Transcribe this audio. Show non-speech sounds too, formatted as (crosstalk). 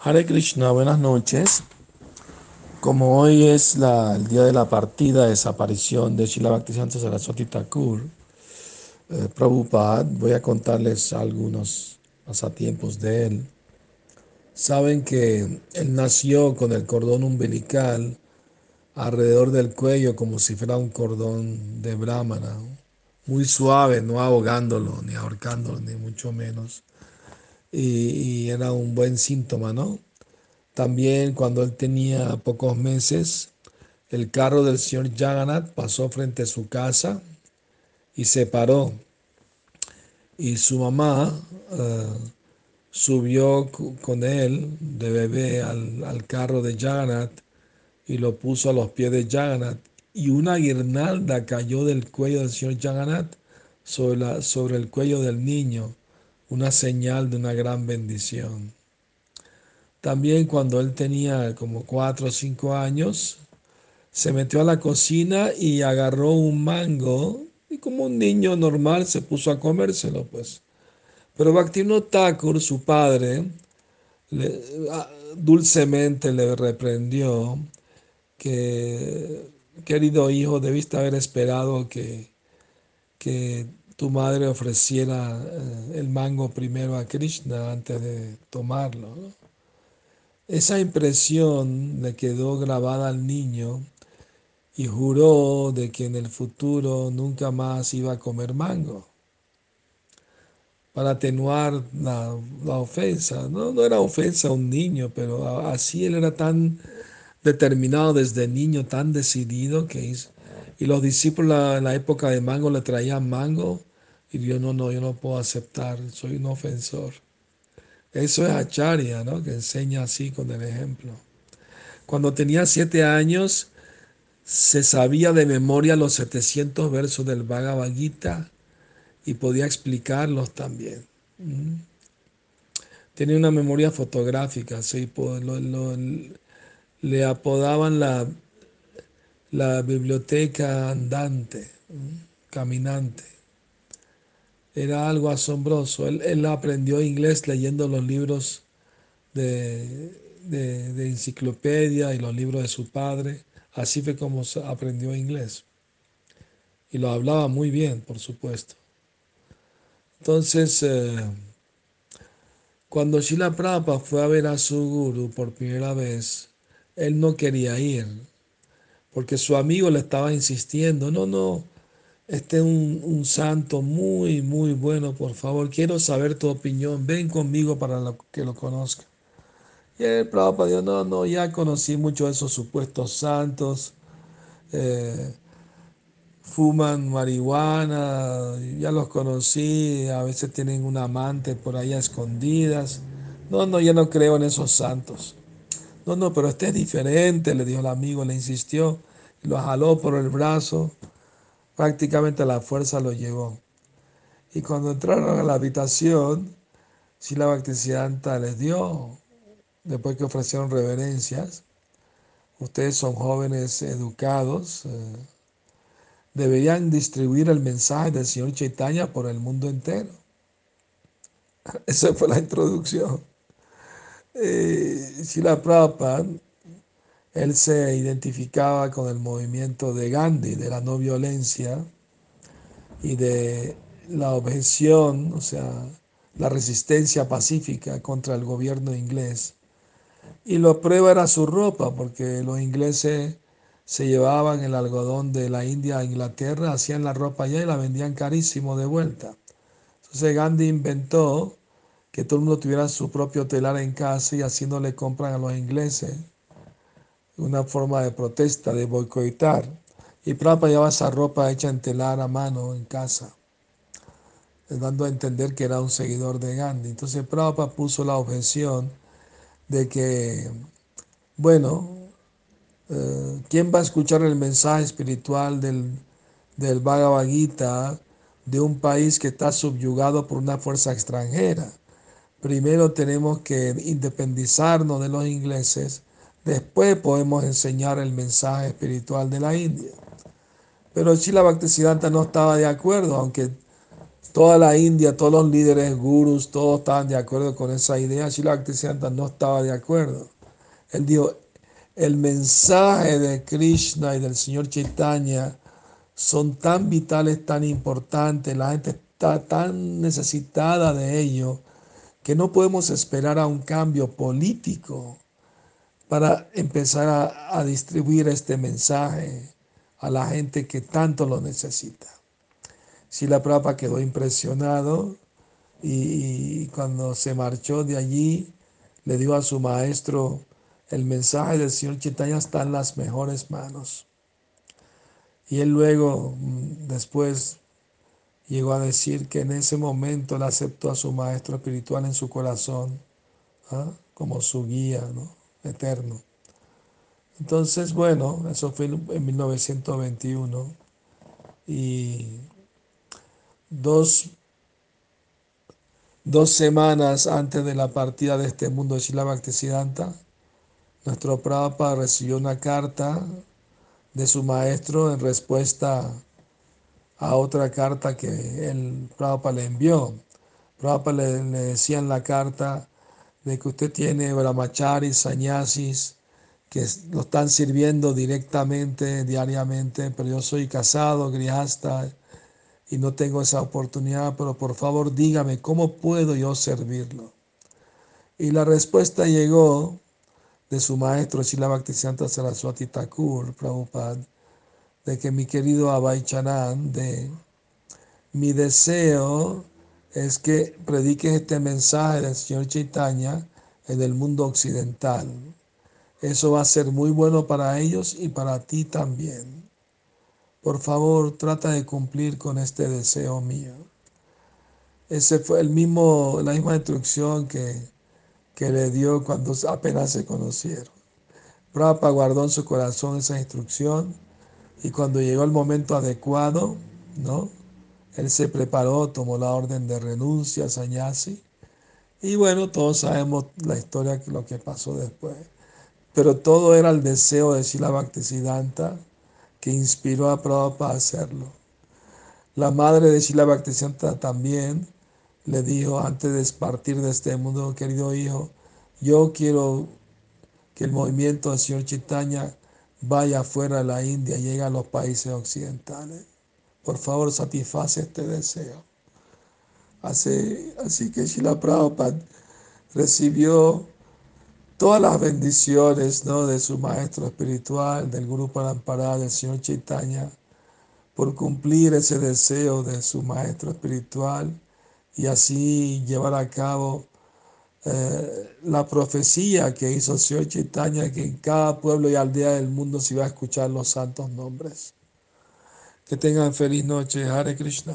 Hare Krishna, buenas noches. Como hoy es el día de la partida, desaparición de Srila Bhaktisiddhanta Saraswati Thakur, eh, Prabhupada, voy a contarles algunos pasatiempos de él. Saben que él nació con el cordón umbilical alrededor del cuello como si fuera un cordón de brahmana, muy suave, no ahogándolo, ni ahorcándolo, ni mucho menos. Y, era un buen síntoma, ¿no? También cuando él tenía pocos meses, el carro del señor Jagannath pasó frente a su casa y se paró. Y su mamá eh, subió con él de bebé al, al carro de Jagannath y lo puso a los pies de Jagannath. Y una guirnalda cayó del cuello del señor Jagannath sobre, la- sobre el cuello del niño, una señal de una gran bendición. También cuando él tenía como cuatro o cinco años, se metió a la cocina y agarró un mango y como un niño normal se puso a comérselo, pues. Pero Bhaktivinoda Thakur, su padre, dulcemente le reprendió que, querido hijo, debiste haber esperado que, que tu madre ofreciera eh, el mango primero a Krishna antes de tomarlo. Esa impresión le quedó grabada al niño y juró de que en el futuro nunca más iba a comer mango para atenuar la, ofensa. No, no era ofensa a un niño, pero así él era tan determinado desde niño, tan decidido que hizo. Y los discípulos en la época de mango le traían mango y dijo, no, no, yo no puedo aceptar, soy un ofensor. Eso es Acharya, ¿no? Que enseña así con el ejemplo. Cuando tenía siete años, se sabía de memoria los 700 versos del Bhagavad Gita y podía explicarlos también. ¿Mm? Tenía una memoria fotográfica, sí, le apodaban la, la biblioteca andante, ¿m? caminante. Era algo asombroso. Él, él aprendió inglés leyendo los libros de, de- enciclopedia y los libros de su padre. Así fue como aprendió inglés. Y lo hablaba muy bien, por supuesto. Entonces, eh, cuando Prabhupada fue a ver a su guru por primera vez, él no quería ir, porque su amigo le estaba insistiendo, no, no, este es un, un santo muy, muy bueno, por favor, quiero saber tu opinión, ven conmigo para lo- que lo conozca. Y el Prabhupada dijo, no, no, ya conocí muchos de esos supuestos santos, eh, fuman marihuana, ya los conocí, a veces tienen un amante por ahí a escondidas. No, no, yo no creo en esos santos. No, no, pero este es diferente, le dijo el amigo, le insistió, lo jaló por el brazo, prácticamente la fuerza lo llevó. Y cuando entraron a la habitación, Sila Bhaktisiddhanta les dio, después que ofrecieron reverencias, ustedes son jóvenes educados, eh, deberían distribuir el mensaje del Señor Chaitanya por el mundo entero. (laughs) Esa fue la introducción. Eh, Srila Prabhupada, él se identificaba con el movimiento de Gandhi, de la no violencia y de la objeción, o sea, la resistencia pacífica contra el gobierno inglés. Y la prueba era su ropa, porque los ingleses se llevaban el algodón de la India a Inglaterra, hacían la ropa allá y la vendían carísimo de vuelta. Entonces Gandhi inventó que todo el mundo tuviera su propio telar en casa y así no le compran a los ingleses. Una forma de protesta, de boicotar. Y Prabhupada llevaba esa ropa hecha en telar a mano en casa, dando a entender que era un seguidor de Gandhi. Entonces Prabhupada puso la objeción de que, bueno, eh, ¿quién va a escuchar el mensaje espiritual del, del Bhagavad Gita de un país que está subyugado por una fuerza extranjera? Primero tenemos que independizarnos de los ingleses, después podemos enseñar el mensaje espiritual de la India. Pero Srila Bhaktisiddhanta no estaba de acuerdo, aunque Toda la India, todos los líderes gurus, todos estaban de acuerdo con esa idea. Srila Bhaktisiddhanta no estaba de acuerdo. Él dijo, el mensaje de Krishna y del Señor Chaitanya son tan vitales, tan importantes, la gente está tan necesitada de ello, que no podemos esperar a un cambio político para empezar a, distribuir este mensaje a la gente que tanto lo necesita. Si la Prabhupada quedó impresionado y, cuando se marchó de allí le dio a su maestro el mensaje del Señor Chaitanya está en las mejores manos. Y él luego, mm, después, llegó a decir que en ese momento él aceptó a su maestro espiritual en su corazón ¿ah? como su guía ¿no? Eterno. Entonces, bueno, eso fue en 1921 y dos, dos semanas antes de la partida de este mundo de Shila Bhaktisiddhanta, nuestro Prabhupada recibió una carta de su maestro en respuesta a otra carta que el Prabhupada le envió. Prabhupada le, le decía en la carta de que usted tiene brahmacharis, sanyasis, que lo están sirviendo directamente, diariamente, pero yo soy casado, grihasta, y no tengo esa oportunidad, pero por favor dígame, ¿cómo puedo yo servirlo? Y la respuesta llegó de su maestro Shila Bhaktisiddhanta Saraswati Thakur, Prabhupada, de que mi querido Abhay Chanan, de mi deseo es que prediques este mensaje del Señor Chaitanya en el mundo occidental. Eso va a ser muy bueno para ellos y para ti también. Por favor, trata de cumplir con este deseo mío. Ese fue el mismo, la misma instrucción que, que le dio cuando apenas se conocieron. Prabhupada guardó en su corazón esa instrucción y cuando llegó el momento adecuado, ¿no? Él se preparó, tomó la orden de renuncia a Sanyasi y bueno, todos sabemos la historia, lo que pasó después. Pero todo era el deseo de Sila Bhaktisiddhanta que inspiró a Prabhupada a hacerlo. La madre de Sila Bhaktisiddhanta también le dijo antes de partir de este mundo, querido hijo, yo quiero que el movimiento del Señor Chaitanya vaya fuera de la India, llegue a los países occidentales. Por favor, satisface este deseo. Así, que Sila Prabhupada recibió todas las bendiciones ¿no? de su maestro espiritual, del Grupo Parampara, del Señor Chaitanya, por cumplir ese deseo de su maestro espiritual y así llevar a cabo eh, la profecía que hizo el Señor Chaitanya, que en cada pueblo y aldea del mundo se iba a escuchar los santos nombres. Que tengan feliz noche, Hare Krishna.